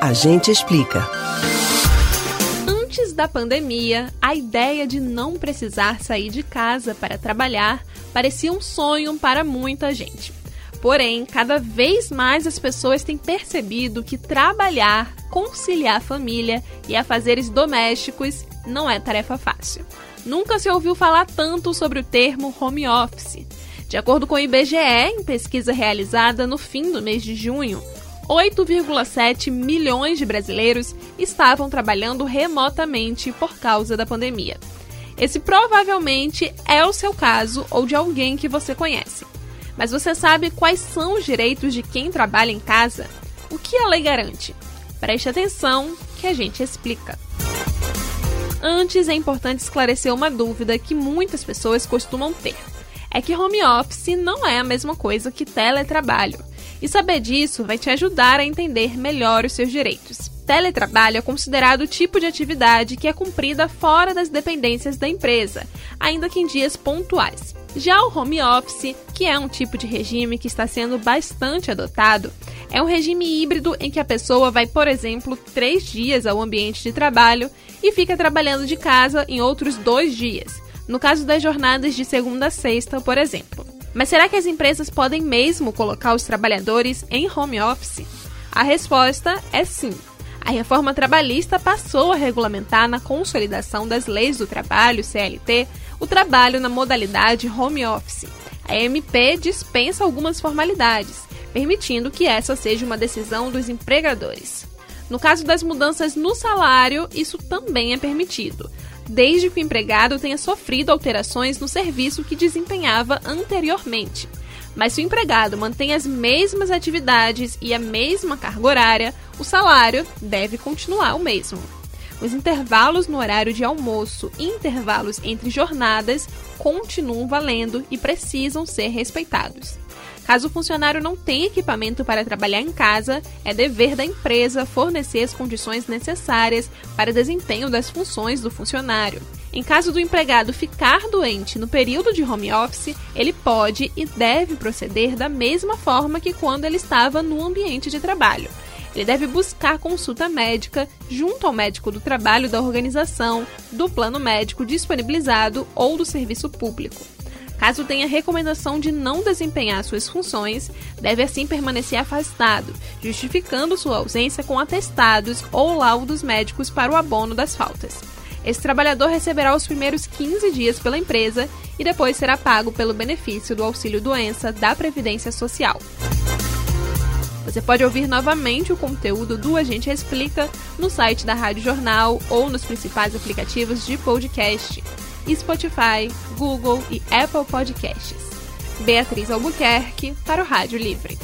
A gente explica. Antes da pandemia, a ideia de não precisar sair de casa para trabalhar parecia um sonho para muita gente. Porém, cada vez mais as pessoas têm percebido que trabalhar, conciliar a família e afazeres domésticos não é tarefa fácil. Nunca se ouviu falar tanto sobre o termo home office. De acordo com o IBGE, em pesquisa realizada no fim do mês de junho, 8,7 milhões de brasileiros estavam trabalhando remotamente por causa da pandemia. Esse provavelmente é o seu caso ou de alguém que você conhece. Mas você sabe quais são os direitos de quem trabalha em casa? O que a lei garante? Preste atenção que a gente explica. Antes, é importante esclarecer uma dúvida que muitas pessoas costumam ter. É que home office não é a mesma coisa que teletrabalho. E saber disso vai te ajudar a entender melhor os seus direitos. Teletrabalho é considerado o tipo de atividade que é cumprida fora das dependências da empresa, ainda que em dias pontuais. Já o home office, que é um tipo de regime que está sendo bastante adotado, é um regime híbrido em que a pessoa vai, por exemplo, três dias ao ambiente de trabalho e fica trabalhando de casa em outros dois dias, no caso das jornadas de segunda a sexta, por exemplo. Mas será que as empresas podem mesmo colocar os trabalhadores em home office? A resposta é sim. A reforma trabalhista passou a regulamentar na consolidação das leis do trabalho, CLT, o trabalho na modalidade home office. A MP dispensa algumas formalidades, permitindo que essa seja uma decisão dos empregadores. No caso das mudanças no salário, isso também é permitido, desde que o empregado tenha sofrido alterações no serviço que desempenhava anteriormente. Mas se o empregado mantém as mesmas atividades e a mesma carga horária, o salário deve continuar o mesmo. Os intervalos no horário de almoço e intervalos entre jornadas continuam valendo e precisam ser respeitados. Caso o funcionário não tenha equipamento para trabalhar em casa, é dever da empresa fornecer as condições necessárias para desempenho das funções do funcionário. Em caso do empregado ficar doente no período de home office, ele pode e deve proceder da mesma forma que quando ele estava no ambiente de trabalho ele deve buscar consulta médica junto ao médico do trabalho da organização, do plano médico disponibilizado ou do serviço público. Caso tenha recomendação de não desempenhar suas funções, deve assim permanecer afastado, justificando sua ausência com atestados ou laudos médicos para o abono das faltas. Esse trabalhador receberá os primeiros 15 dias pela empresa e depois será pago pelo benefício do auxílio doença da Previdência Social. Você pode ouvir novamente o conteúdo do Agente Explica no site da Rádio Jornal ou nos principais aplicativos de podcast, Spotify, Google e Apple Podcasts. Beatriz Albuquerque para o Rádio Livre.